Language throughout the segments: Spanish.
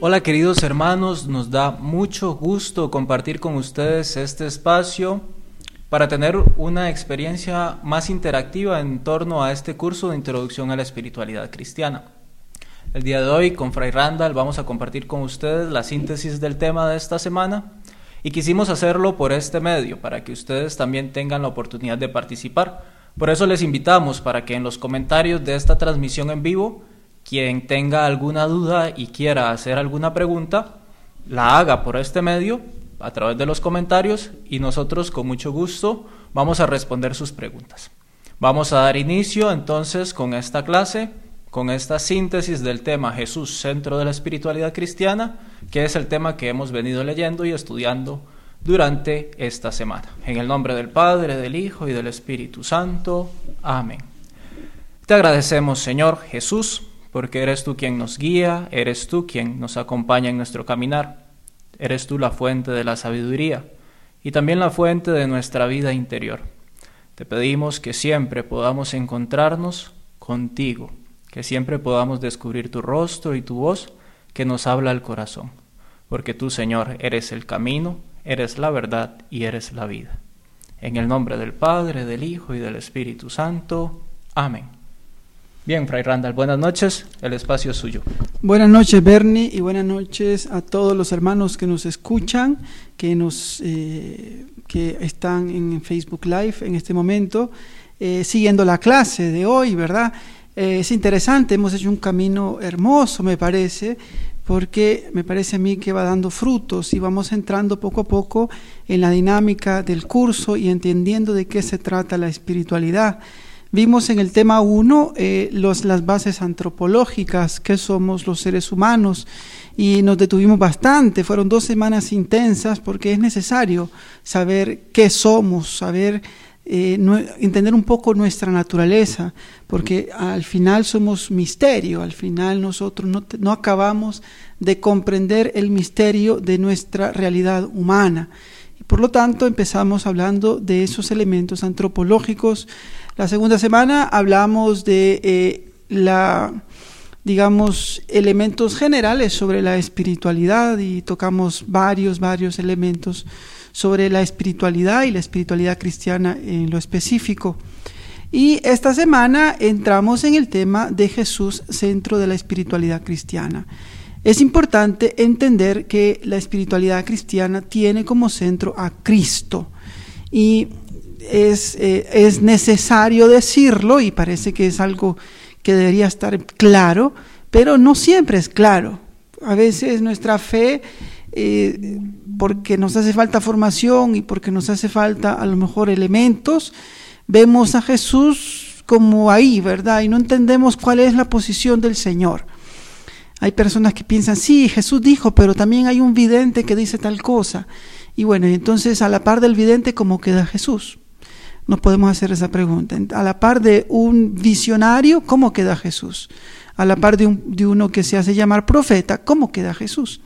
Hola queridos hermanos, nos da mucho gusto compartir con ustedes este espacio para tener una experiencia más interactiva en torno a este curso de introducción a la espiritualidad cristiana. El día de hoy con Fray Randall vamos a compartir con ustedes la síntesis del tema de esta semana y quisimos hacerlo por este medio para que ustedes también tengan la oportunidad de participar. Por eso les invitamos para que en los comentarios de esta transmisión en vivo quien tenga alguna duda y quiera hacer alguna pregunta, la haga por este medio a través de los comentarios y nosotros con mucho gusto vamos a responder sus preguntas. Vamos a dar inicio entonces con esta clase, con esta síntesis del tema Jesús, centro de la espiritualidad cristiana, que es el tema que hemos venido leyendo y estudiando durante esta semana. En el nombre del Padre, del Hijo y del Espíritu Santo. Amén. Te agradecemos, Señor Jesús, porque eres tú quien nos guía, eres tú quien nos acompaña en nuestro caminar, eres tú la fuente de la sabiduría y también la fuente de nuestra vida interior. Te pedimos que siempre podamos encontrarnos contigo, que siempre podamos descubrir tu rostro y tu voz que nos habla al corazón, porque tú, Señor, eres el camino, eres la verdad y eres la vida. En el nombre del Padre, del Hijo y del Espíritu Santo. Amén. Bien, Fray Randall, buenas noches, el espacio es suyo. Buenas noches, Bernie, y buenas noches a todos los hermanos que nos escuchan, que, nos, eh, que están en Facebook Live en este momento, eh, siguiendo la clase de hoy, ¿verdad? Eh, es interesante, hemos hecho un camino hermoso, me parece, porque me parece a mí que va dando frutos y vamos entrando poco a poco en la dinámica del curso y entendiendo de qué se trata la espiritualidad. Vimos en el tema 1 eh, las bases antropológicas, que somos los seres humanos, y nos detuvimos bastante. Fueron dos semanas intensas porque es necesario saber qué somos, saber eh, entender un poco nuestra naturaleza, porque al final somos misterio, al final nosotros no, acabamos de comprender el misterio de nuestra realidad humana. Por lo tanto empezamos hablando de esos elementos antropológicos la segunda semana hablamos de eh, la, digamos, elementos generales sobre la espiritualidad y tocamos varios, varios elementos sobre la espiritualidad y la espiritualidad cristiana en lo específico. Y esta semana entramos en el tema de Jesús, centro de la espiritualidad cristiana. Es importante entender que la espiritualidad cristiana tiene como centro a Cristo. Y es, eh, es necesario decirlo y parece que es algo que debería estar claro, pero no siempre es claro. A veces nuestra fe, eh, porque nos hace falta formación y porque nos hace falta a lo mejor elementos, vemos a Jesús como ahí, ¿verdad? Y no entendemos cuál es la posición del Señor. Hay personas que piensan, sí, Jesús dijo, pero también hay un vidente que dice tal cosa. Y bueno, entonces a la par del vidente, ¿cómo queda Jesús? nos podemos hacer esa pregunta. A la par de un visionario, ¿cómo queda Jesús? A la par de, uno que se hace llamar profeta, ¿cómo queda Jesús?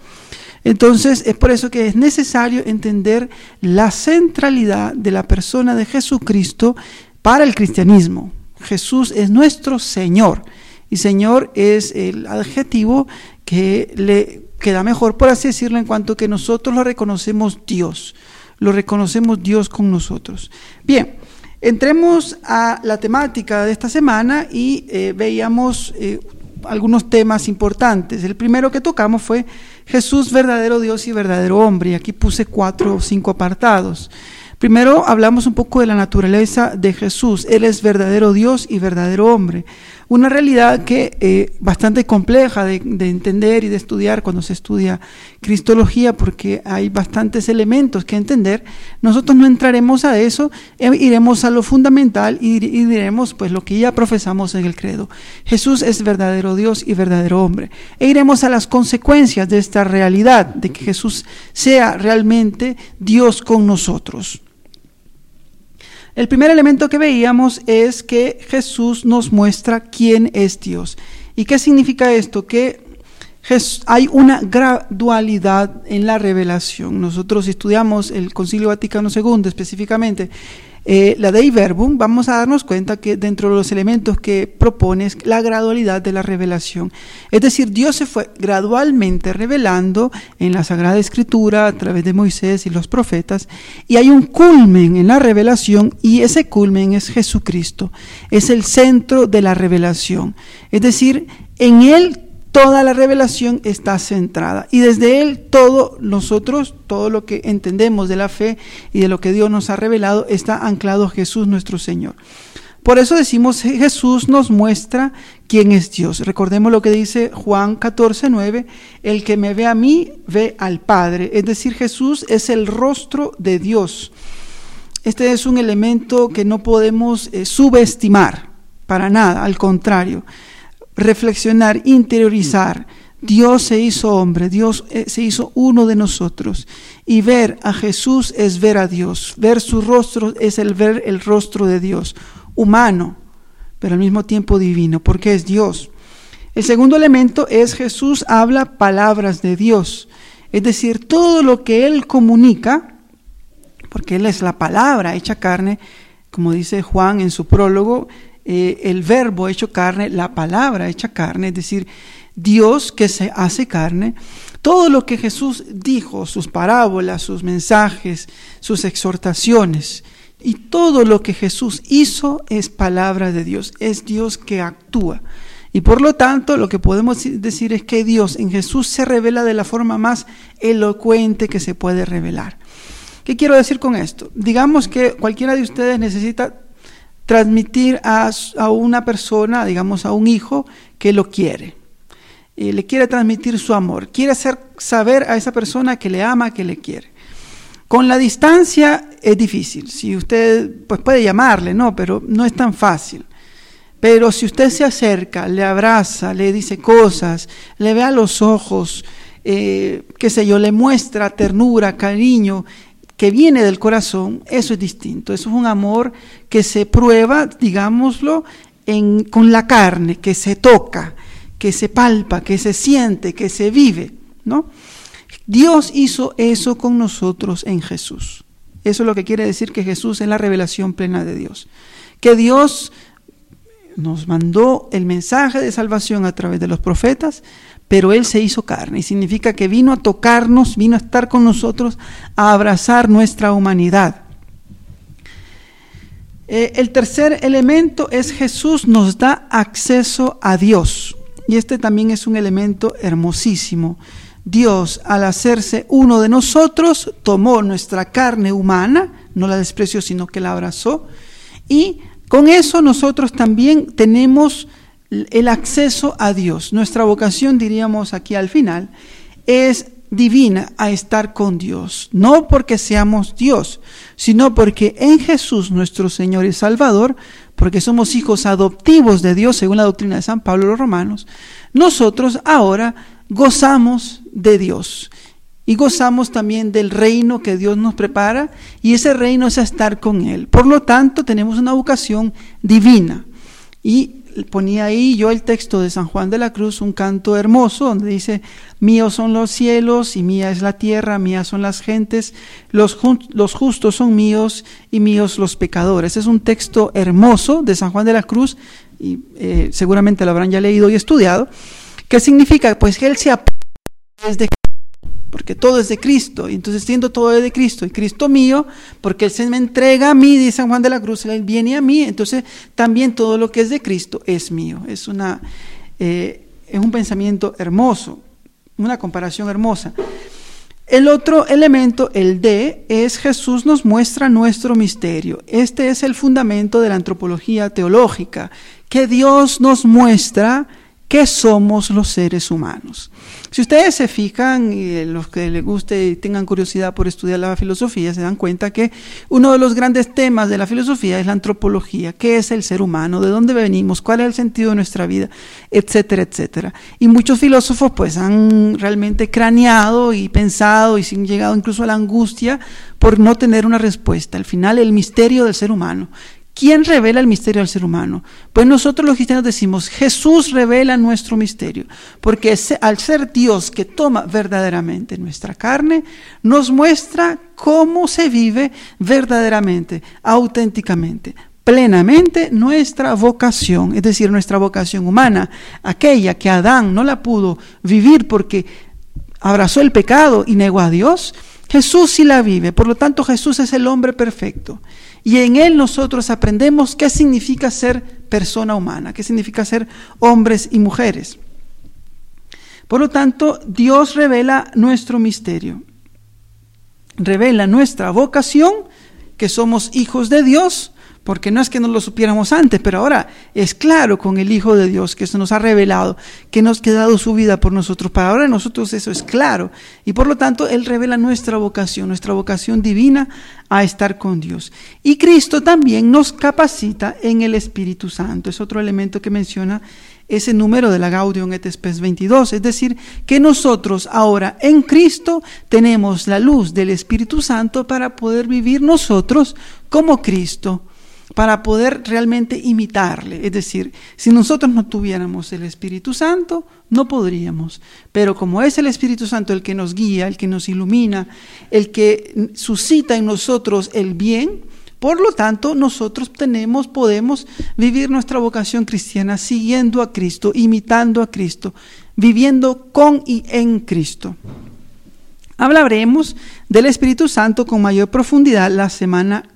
Entonces es por eso que es necesario entender la centralidad de la persona de Jesucristo para el cristianismo. Jesús es nuestro Señor y Señor es el adjetivo que le queda mejor, por así decirlo, en cuanto que nosotros lo reconocemos Dios, lo reconocemos Dios con nosotros. Bien, Entremos a la temática de esta semana y eh, veíamos eh, algunos temas importantes. El primero que tocamos fue Jesús, verdadero Dios y verdadero hombre. Y aquí puse cuatro o cinco apartados. Primero hablamos un poco de la naturaleza de Jesús. Él es verdadero Dios y verdadero hombre. Una realidad que eh, bastante compleja de, entender y de estudiar cuando se estudia Cristología, porque hay bastantes elementos que entender. Nosotros no entraremos a eso, eh, iremos a lo fundamental y, y diremos pues lo que ya profesamos en el credo. Jesús es verdadero Dios y verdadero hombre. E iremos a las consecuencias de esta realidad, de que Jesús sea realmente Dios con nosotros. El primer elemento que veíamos es que Jesús nos muestra quién es Dios. ¿Y qué significa esto? Que hay una gradualidad en la revelación. Nosotros estudiamos el Concilio Vaticano II específicamente eh, la Dei Verbum, vamos a darnos cuenta que dentro de los elementos que propone es la gradualidad de la revelación. Es decir, Dios se fue gradualmente revelando en la Sagrada Escritura a través de Moisés y los profetas, y hay un culmen en la revelación, y ese culmen es Jesucristo, es el centro de la revelación. Es decir, en Él toda la revelación está centrada. Y desde Él todo nosotros, todo lo que entendemos de la fe y de lo que Dios nos ha revelado, está anclado Jesús nuestro Señor. Por eso decimos, Jesús nos muestra quién es Dios. Recordemos lo que dice Juan 14, 9, el que me ve a mí, ve al Padre. Es decir, Jesús es el rostro de Dios. Este es un elemento que no podemos eh, subestimar para nada, al contrario reflexionar, interiorizar. Dios se hizo hombre, Dios eh, se hizo uno de nosotros. Y ver a Jesús es ver a Dios. Ver su rostro es el ver el rostro de Dios, humano, pero al mismo tiempo divino, porque es Dios. El segundo elemento es Jesús habla palabras de Dios. Es decir, todo lo que Él comunica, porque Él es la palabra hecha carne, como dice Juan en su prólogo, eh, el verbo hecho carne, la palabra hecha carne, es decir, Dios que se hace carne, todo lo que Jesús dijo, sus parábolas, sus mensajes, sus exhortaciones, y todo lo que Jesús hizo es palabra de Dios, es Dios que actúa. Y por lo tanto, lo que podemos decir es que Dios en Jesús se revela de la forma más elocuente que se puede revelar. ¿Qué quiero decir con esto? Digamos que cualquiera de ustedes necesita transmitir a, una persona, digamos a un hijo, que lo quiere. Y le quiere transmitir su amor. Quiere hacer saber a esa persona que le ama, que le quiere. Con la distancia es difícil. Si usted pues puede llamarle, no, pero no es tan fácil. Pero si usted se acerca, le abraza, le dice cosas, le ve a los ojos, eh, qué sé yo, le muestra ternura, cariño, que viene del corazón, eso es distinto. Eso es un amor que se prueba, digámoslo, en, con la carne, que se toca, que se palpa, que se siente, que se vive, ¿no? Dios hizo eso con nosotros en Jesús. Eso es lo que quiere decir que Jesús es la revelación plena de Dios. Que Dios nos mandó el mensaje de salvación a través de los profetas, pero Él se hizo carne y significa que vino a tocarnos, vino a estar con nosotros, a abrazar nuestra humanidad. Eh, el tercer elemento es Jesús nos da acceso a Dios y este también es un elemento hermosísimo. Dios, al hacerse uno de nosotros, tomó nuestra carne humana, no la despreció, sino que la abrazó, y con eso nosotros también tenemos el acceso a Dios. Nuestra vocación, diríamos aquí al final, es divina a estar con Dios, no porque seamos Dios, sino porque en Jesús nuestro Señor y Salvador, porque somos hijos adoptivos de Dios según la doctrina de San Pablo los Romanos, nosotros ahora gozamos de Dios y gozamos también del reino que Dios nos prepara y ese reino es estar con Él. Por lo tanto, tenemos una vocación divina y ponía ahí yo el texto de San Juan de la Cruz, un canto hermoso, donde dice, míos son los cielos y mía es la tierra, mías son las gentes, los, los justos son míos y míos los pecadores. Es un texto hermoso de San Juan de la Cruz, y eh, seguramente lo habrán ya leído y estudiado, ¿Qué significa? Pues que Él se desde porque todo es de Cristo, y entonces siendo todo de Cristo, y Cristo mío, porque Él se me entrega a mí, dice San Juan de la Cruz, Él viene a mí, entonces también todo lo que es de Cristo es mío. Es, una, eh, es un pensamiento hermoso, una comparación hermosa. El otro elemento, el D, es Jesús nos muestra nuestro misterio. Este es el fundamento de la antropología teológica, que Dios nos muestra qué somos los seres humanos. Si ustedes se fijan, y los que les guste y tengan curiosidad por estudiar la filosofía, se dan cuenta que uno de los grandes temas de la filosofía es la antropología. ¿Qué es el ser humano? ¿De dónde venimos? ¿Cuál es el sentido de nuestra vida? Etcétera, etcétera. Y muchos filósofos pues han realmente craneado y pensado y han llegado incluso a la angustia por no tener una respuesta. Al final, el misterio del ser humano ¿Quién revela el misterio al ser humano? Pues nosotros los cristianos decimos, Jesús revela nuestro misterio, porque al ser Dios que toma verdaderamente nuestra carne, nos muestra cómo se vive verdaderamente, auténticamente, plenamente nuestra vocación, es decir, nuestra vocación humana, aquella que Adán no la pudo vivir porque abrazó el pecado y negó a Dios, Jesús sí la vive, por lo tanto Jesús es el hombre perfecto. Y en Él nosotros aprendemos qué significa ser persona humana, qué significa ser hombres y mujeres. Por lo tanto, Dios revela nuestro misterio, revela nuestra vocación, que somos hijos de Dios, porque no es que no lo supiéramos antes, pero ahora es claro con el Hijo de Dios que eso nos ha revelado, que nos ha dado su vida por nosotros. Para ahora nosotros eso es claro. Y por lo tanto Él revela nuestra vocación, nuestra vocación divina a estar con Dios. Y Cristo también nos capacita en el Espíritu Santo. Es otro elemento que menciona ese número de la Gaudium et Spes 22, es decir, que nosotros ahora en Cristo tenemos la luz del Espíritu Santo para poder vivir nosotros como Cristo para poder realmente imitarle. Es decir, si nosotros no tuviéramos el Espíritu Santo, no podríamos. Pero como es el Espíritu Santo el que nos guía, el que nos ilumina, el que suscita en nosotros el bien, por lo tanto, nosotros tenemos, podemos vivir nuestra vocación cristiana siguiendo a Cristo, imitando a Cristo, viviendo con y en Cristo. Hablaremos del Espíritu Santo con mayor profundidad la semana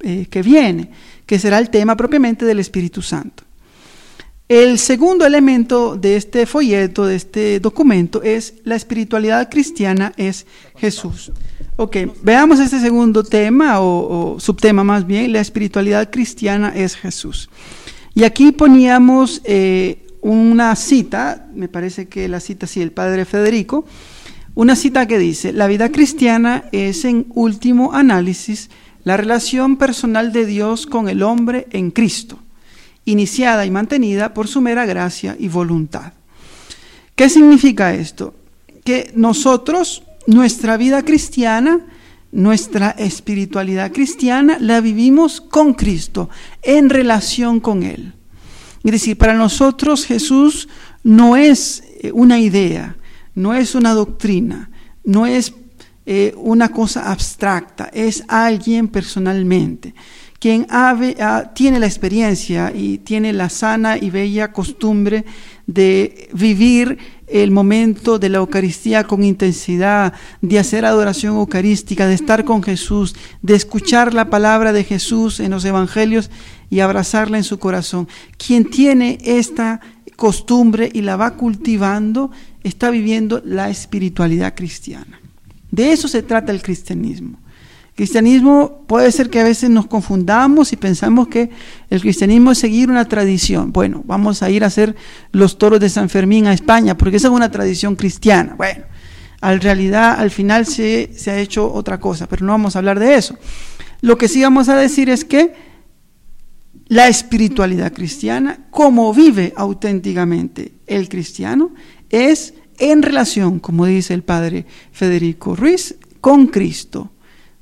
eh, que viene que será el tema propiamente del Espíritu Santo. El segundo elemento de este folleto, de este documento, es la espiritualidad cristiana es Jesús. Ok, veamos este segundo tema o, subtema más bien, la espiritualidad cristiana es Jesús. Y aquí poníamos eh, una cita, me parece que la cita sí, el padre Federico, una cita que dice, la vida cristiana es en último análisis la relación personal de Dios con el hombre en Cristo, iniciada y mantenida por su mera gracia y voluntad. ¿Qué significa esto? Que nosotros, nuestra vida cristiana, nuestra espiritualidad cristiana, la vivimos con Cristo, en relación con Él. Es decir, para nosotros Jesús no es eh, una idea, no es una doctrina, no es eh, una cosa abstracta, es alguien personalmente, quien tiene la experiencia y tiene la sana y bella costumbre de vivir el momento de la Eucaristía con intensidad, de hacer adoración eucarística, de estar con Jesús, de escuchar la palabra de Jesús en los evangelios y abrazarla en su corazón. Quien tiene esta costumbre y la va cultivando, está viviendo la espiritualidad cristiana. De eso se trata el cristianismo. Cristianismo puede ser que a veces nos confundamos y pensamos que el cristianismo es seguir una tradición. Bueno, vamos a ir a hacer los toros de San Fermín a España, porque esa es una tradición cristiana. Bueno, en realidad al final se, se ha hecho otra cosa, pero no vamos a hablar de eso. Lo que sí vamos a decir es que la espiritualidad cristiana, como vive auténticamente el cristiano, es en relación, como dice el padre Federico Ruiz, con Cristo.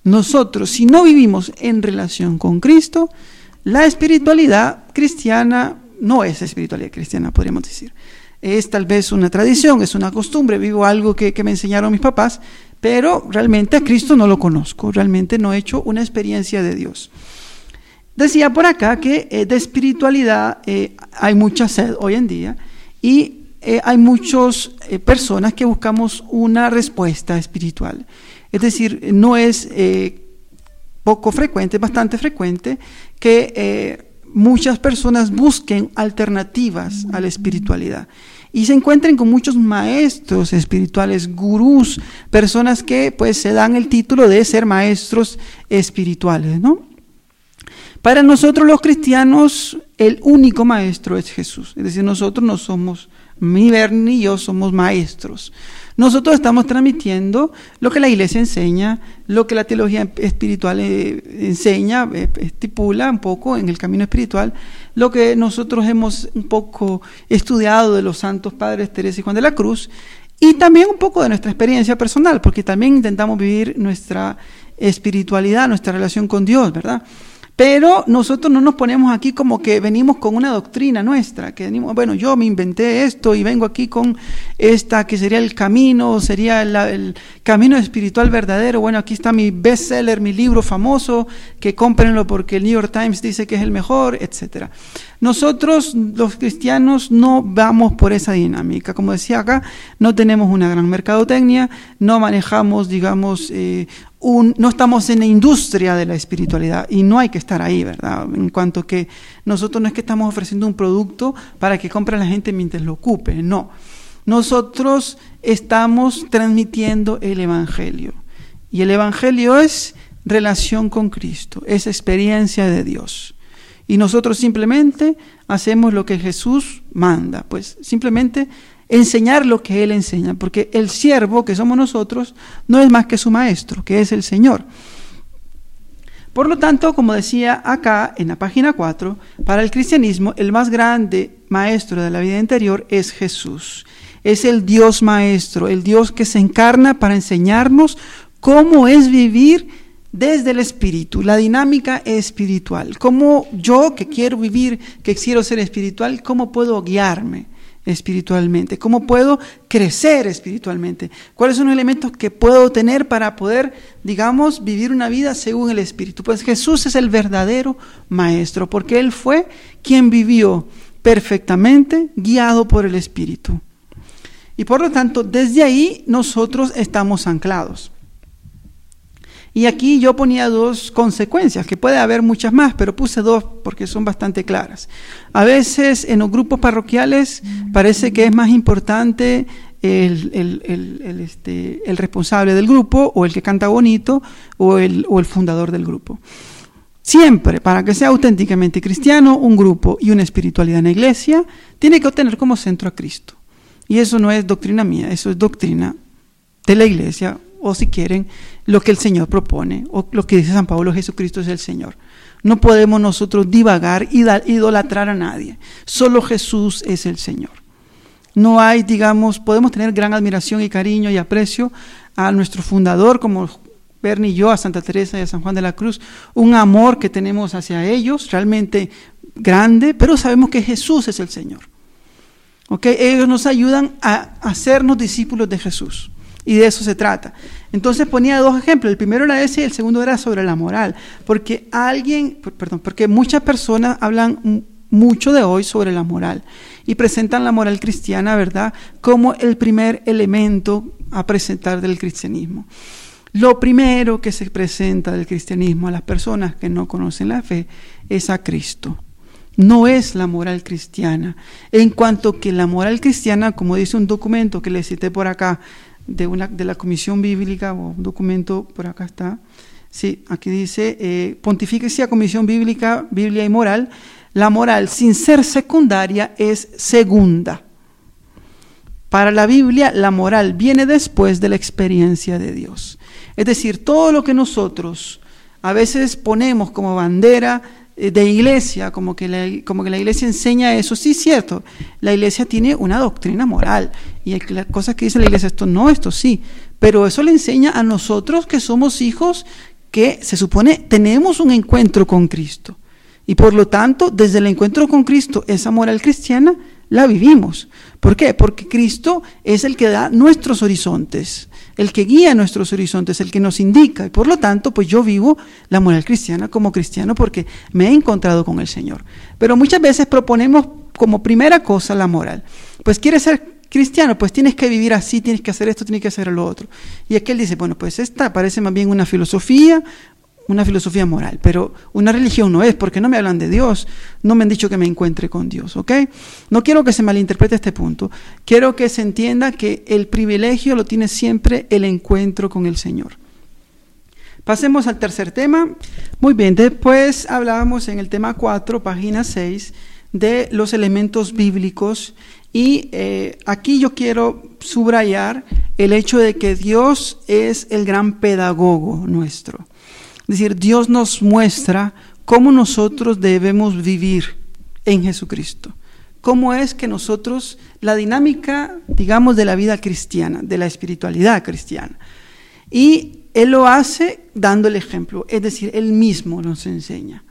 Nosotros, si no vivimos en relación con Cristo, la espiritualidad cristiana no es espiritualidad cristiana, podríamos decir. Es tal vez una tradición, es una costumbre, vivo algo que, me enseñaron mis papás, pero realmente a Cristo no lo conozco, realmente no he hecho una experiencia de Dios. Decía por acá que eh, de espiritualidad eh, hay mucha sed hoy en día y eh, hay muchas eh, personas que buscamos una respuesta espiritual. Es decir, no es eh, poco frecuente, es bastante frecuente que muchas personas busquen alternativas a la espiritualidad y se encuentren con muchos maestros espirituales, gurús, personas que pues se dan el título de ser maestros espirituales, ¿no? Para nosotros los cristianos el único maestro es Jesús, es decir, nosotros no somos mi Bernie y yo somos maestros. Nosotros estamos transmitiendo lo que la iglesia enseña, lo que la teología espiritual eh, enseña, eh, estipula un poco en el camino espiritual, lo que nosotros hemos un poco estudiado de los santos padres Teresa y Juan de la Cruz, y también un poco de nuestra experiencia personal, porque también intentamos vivir nuestra espiritualidad, nuestra relación con Dios, ¿verdad? Pero nosotros no nos ponemos aquí como que venimos con una doctrina nuestra, que venimos, bueno, yo me inventé esto y vengo aquí con esta que sería el camino, sería el camino espiritual verdadero. Bueno, aquí está mi bestseller, mi libro famoso, que cómprenlo porque el New York Times dice que es el mejor, etcétera. Nosotros, los cristianos, no vamos por esa dinámica. Como decía acá, no tenemos una gran mercadotecnia, no manejamos, digamos, eh, no estamos en la industria de la espiritualidad y no hay que estar ahí, ¿verdad? En cuanto que nosotros no es que estamos ofreciendo un producto para que compre la gente mientras lo ocupe, no. Nosotros estamos transmitiendo el Evangelio y el Evangelio es relación con Cristo, es experiencia de Dios. Y nosotros simplemente hacemos lo que Jesús manda, pues simplemente enseñar lo que Él enseña, porque el siervo que somos nosotros no es más que su maestro, que es el Señor. Por lo tanto, como decía acá en la página 4, para el cristianismo el más grande maestro de la vida interior es Jesús. Es el Dios maestro, el Dios que se encarna para enseñarnos cómo es vivir desde el espíritu, la dinámica espiritual. Cómo yo que quiero vivir, que quiero ser espiritual, cómo puedo guiarme espiritualmente? ¿Cómo puedo crecer espiritualmente? ¿Cuáles son los elementos que puedo tener para poder, digamos, vivir una vida según el Espíritu? Pues Jesús es el verdadero maestro, porque Él fue quien vivió perfectamente guiado por el Espíritu. Y por lo tanto, desde ahí nosotros estamos anclados. Y aquí yo ponía dos consecuencias, que puede haber muchas más, pero puse dos porque son bastante claras. A veces en los grupos parroquiales parece que es más importante el, el, este, el responsable del grupo o el que canta bonito o el, o el fundador del grupo. Siempre, para que sea auténticamente cristiano, un grupo y una espiritualidad en la iglesia tiene que obtener como centro a Cristo. Y eso no es doctrina mía, eso es doctrina de la iglesia o si quieren, lo que el Señor propone, o lo que dice San Pablo, Jesucristo es el Señor. No podemos nosotros divagar y idolatrar a nadie. Solo Jesús es el Señor. No hay, digamos, podemos tener gran admiración y cariño y aprecio a nuestro fundador, como Bernie y yo, a Santa Teresa y a San Juan de la Cruz, un amor que tenemos hacia ellos, realmente grande, pero sabemos que Jesús es el Señor. ¿Okay? Ellos nos ayudan a hacernos discípulos de Jesús. Y de eso se trata. Entonces ponía dos ejemplos. El primero era ese y el segundo era sobre la moral. Porque alguien, perdón, porque muchas personas hablan mucho de hoy sobre la moral y presentan la moral cristiana, ¿verdad?, como el primer elemento a presentar del cristianismo. Lo primero que se presenta del cristianismo a las personas que no conocen la fe es a Cristo. No es la moral cristiana. En cuanto que la moral cristiana, como dice un documento que le cité por acá, de, una, de la Comisión Bíblica, o un documento, por acá está, sí, aquí dice, eh, Pontifíquese a Comisión Bíblica, Biblia y Moral, la moral sin ser secundaria es segunda. Para la Biblia, la moral viene después de la experiencia de Dios. Es decir, todo lo que nosotros a veces ponemos como bandera de iglesia, como que, la, como que la iglesia enseña eso, sí cierto, la iglesia tiene una doctrina moral y las cosas que dice la iglesia, esto no, esto sí, pero eso le enseña a nosotros que somos hijos que se supone tenemos un encuentro con Cristo. Y por lo tanto, desde el encuentro con Cristo, esa moral cristiana la vivimos. ¿Por qué? Porque Cristo es el que da nuestros horizontes el que guía nuestros horizontes, el que nos indica. Y por lo tanto, pues yo vivo la moral cristiana como cristiano porque me he encontrado con el Señor. Pero muchas veces proponemos como primera cosa la moral. Pues quieres ser cristiano, pues tienes que vivir así, tienes que hacer esto, tienes que hacer lo otro. Y aquel dice, bueno, pues esta parece más bien una filosofía, una filosofía moral, pero una religión no es, porque no me hablan de Dios, no me han dicho que me encuentre con Dios, ¿ok? No quiero que se malinterprete este punto, quiero que se entienda que el privilegio lo tiene siempre el encuentro con el Señor. Pasemos al tercer tema. Muy bien, después hablábamos en el tema 4, página 6, de los elementos bíblicos y eh, aquí yo quiero subrayar el hecho de que Dios es el gran pedagogo nuestro. Es decir, Dios nos muestra cómo nosotros debemos vivir en Jesucristo. Cómo es que nosotros, la dinámica, digamos, de la vida cristiana, de la espiritualidad cristiana. Y Él lo hace dando el ejemplo, es decir, Él mismo nos enseña.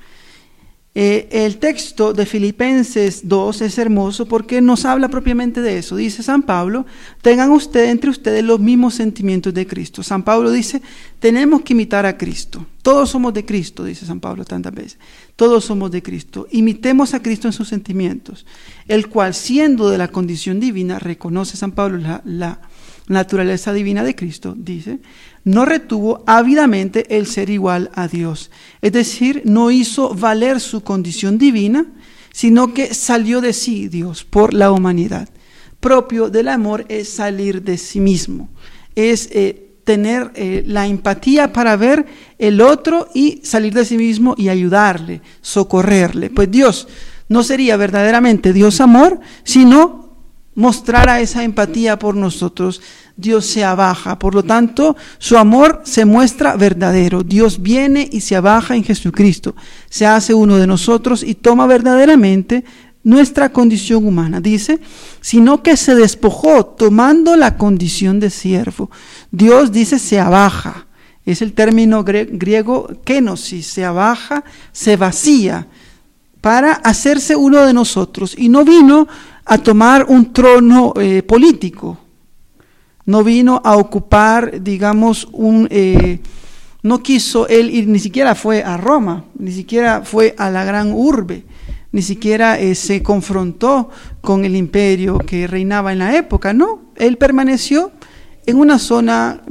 Eh, el texto de Filipenses 2 es hermoso porque nos habla propiamente de eso. Dice San Pablo, tengan ustedes entre ustedes los mismos sentimientos de Cristo. San Pablo dice, tenemos que imitar a Cristo. Todos somos de Cristo, dice San Pablo tantas veces. Todos somos de Cristo. Imitemos a Cristo en sus sentimientos, el cual siendo de la condición divina, reconoce San Pablo la, la naturaleza divina de Cristo, dice, no retuvo ávidamente el ser igual a Dios. Es decir, no hizo valer su condición divina, sino que salió de sí Dios por la humanidad. Propio del amor es salir de sí mismo, es eh, tener eh, la empatía para ver el otro y salir de sí mismo y ayudarle, socorrerle. Pues Dios no sería verdaderamente Dios amor, sino mostrara esa empatía por nosotros, Dios se abaja. Por lo tanto, su amor se muestra verdadero. Dios viene y se abaja en Jesucristo. Se hace uno de nosotros y toma verdaderamente nuestra condición humana. Dice, sino que se despojó tomando la condición de siervo. Dios dice se abaja. Es el término griego kenosis. Se abaja, se vacía para hacerse uno de nosotros. Y no vino a tomar un trono eh, político. No vino a ocupar, digamos, un... Eh, no quiso él ir, ni siquiera fue a Roma, ni siquiera fue a la gran urbe, ni siquiera eh, se confrontó con el imperio que reinaba en la época, no, él permaneció en una zona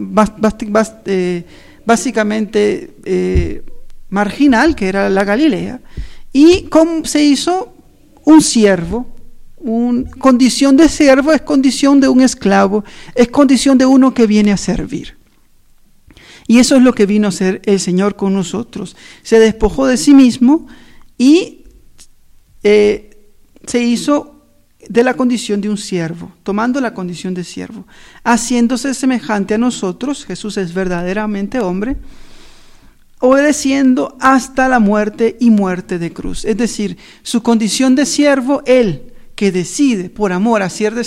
eh, básicamente marginal, que era la Galilea, y se hizo un siervo, un, condición de siervo es condición de un esclavo, es condición de uno que viene a servir. Y eso es lo que vino a hacer el Señor con nosotros. Se despojó de sí mismo y eh, se hizo de la condición de un siervo, tomando la condición de siervo, haciéndose semejante a nosotros, Jesús es verdaderamente hombre, obedeciendo hasta la muerte y muerte de cruz. Es decir, su condición de siervo, Él que decide por amor hacerse,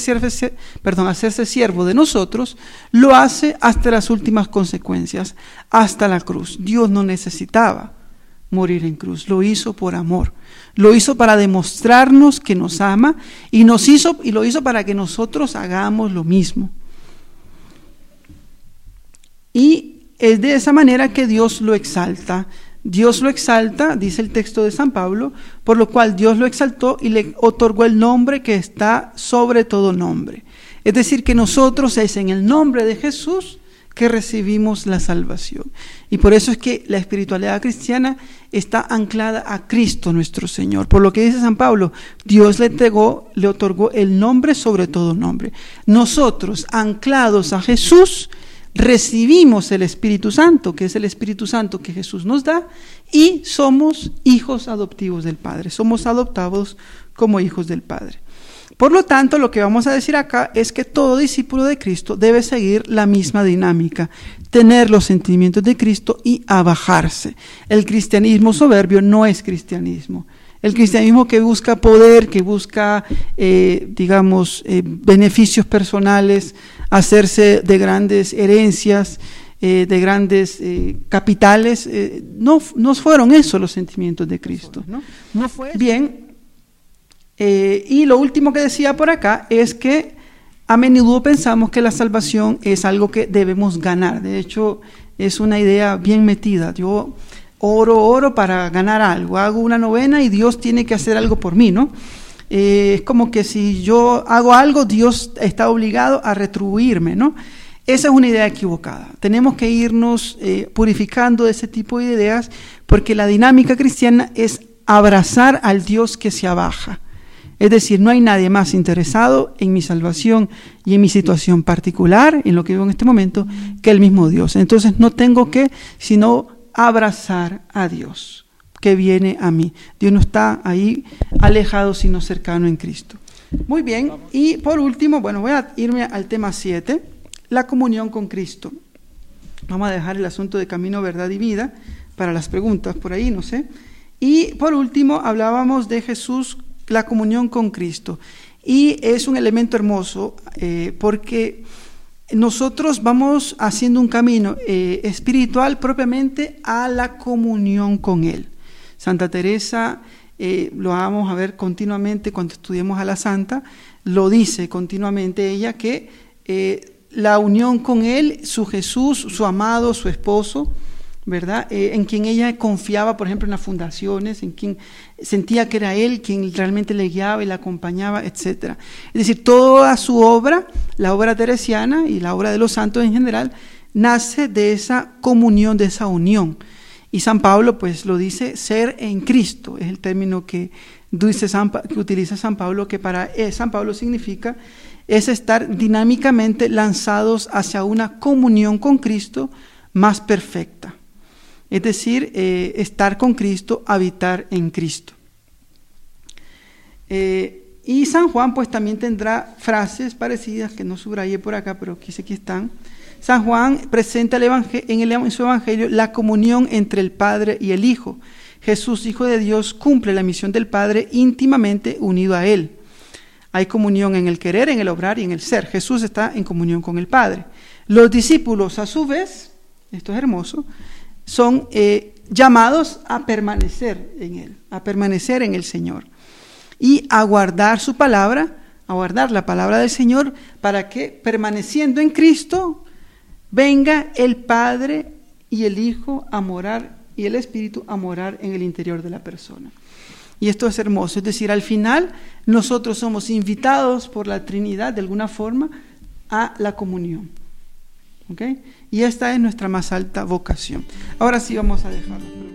siervo de nosotros, lo hace hasta las últimas consecuencias, hasta la cruz. Dios no necesitaba morir en cruz, lo hizo por amor. Lo hizo para demostrarnos que nos ama y nos hizo y lo hizo para que nosotros hagamos lo mismo. Y es de esa manera que Dios lo exalta Dios lo exalta, dice el texto de San Pablo, por lo cual Dios lo exaltó y le otorgó el nombre que está sobre todo nombre. Es decir, que nosotros es en el nombre de Jesús que recibimos la salvación. Y por eso es que la espiritualidad cristiana está anclada a Cristo nuestro Señor. Por lo que dice San Pablo, Dios le entregó, le otorgó el nombre sobre todo nombre. Nosotros, anclados a Jesús, recibimos el Espíritu Santo, que es el Espíritu Santo que Jesús nos da, y somos hijos adoptivos del Padre, somos adoptados como hijos del Padre. Por lo tanto, lo que vamos a decir acá es que todo discípulo de Cristo debe seguir la misma dinámica, tener los sentimientos de Cristo y abajarse. El cristianismo soberbio no es cristianismo. El cristianismo que busca poder, que busca, eh, digamos, eh, beneficios personales, hacerse de grandes herencias, eh, de grandes capitales, no, no fueron esos los sentimientos de Cristo. ¿no? no fue Bien, y lo último que decía por acá es que a menudo pensamos que la salvación es algo que debemos ganar. De hecho, es una idea bien metida. Yo oro, oro para ganar algo, hago una novena y Dios tiene que hacer algo por mí, ¿no? Eh, es como que si yo hago algo, Dios está obligado a retribuirme, ¿no? Esa es una idea equivocada. Tenemos que irnos eh, purificando de ese tipo de ideas porque la dinámica cristiana es abrazar al Dios que se abaja. Es decir, no hay nadie más interesado en mi salvación y en mi situación particular, en lo que vivo en este momento, que el mismo Dios. Entonces no tengo que, sino abrazar a Dios que viene a mí. Dios no está ahí alejado, sino cercano en Cristo. Muy bien, y por último, bueno, voy a irme al tema 7, la comunión con Cristo. Vamos a dejar el asunto de camino, verdad y vida para las preguntas por ahí, no sé. Y por último, hablábamos de Jesús, la comunión con Cristo. Y es un elemento hermoso eh, porque nosotros vamos haciendo un camino eh, espiritual propiamente a la comunión con Él. Santa Teresa eh, lo vamos a ver continuamente cuando estudiemos a la Santa, lo dice continuamente ella que eh, la unión con Él, su Jesús, su amado, su esposo, ¿verdad? Eh, en quien ella confiaba, por ejemplo, en las fundaciones, en quien sentía que era Él quien realmente le guiaba y la acompañaba, etc. Es decir, toda su obra, la obra teresiana y la obra de los santos en general, nace de esa comunión, de esa unión. Y San Pablo, pues lo dice, ser en Cristo, es el término que, dice San, que utiliza San Pablo, que para eh, San Pablo significa es estar dinámicamente lanzados hacia una comunión con Cristo más perfecta. Es decir, eh, estar con Cristo, habitar en Cristo. Eh, y San Juan pues también tendrá frases parecidas que no subrayé por acá, pero quise que están. San Juan presenta el en, el, en su evangelio la comunión entre el Padre y el Hijo. Jesús, Hijo de Dios, cumple la misión del Padre íntimamente unido a Él. Hay comunión en el querer, en el obrar y en el ser. Jesús está en comunión con el Padre. Los discípulos, a su vez, esto es hermoso, son eh, llamados a permanecer en Él, a permanecer en el Señor y a guardar su palabra, a guardar la palabra del Señor para que permaneciendo en Cristo venga el Padre y el Hijo a morar y el Espíritu a morar en el interior de la persona. Y esto es hermoso, es decir, al final nosotros somos invitados por la Trinidad de alguna forma a la comunión. Y esta es nuestra más alta vocación. Ahora sí vamos a dejarlo.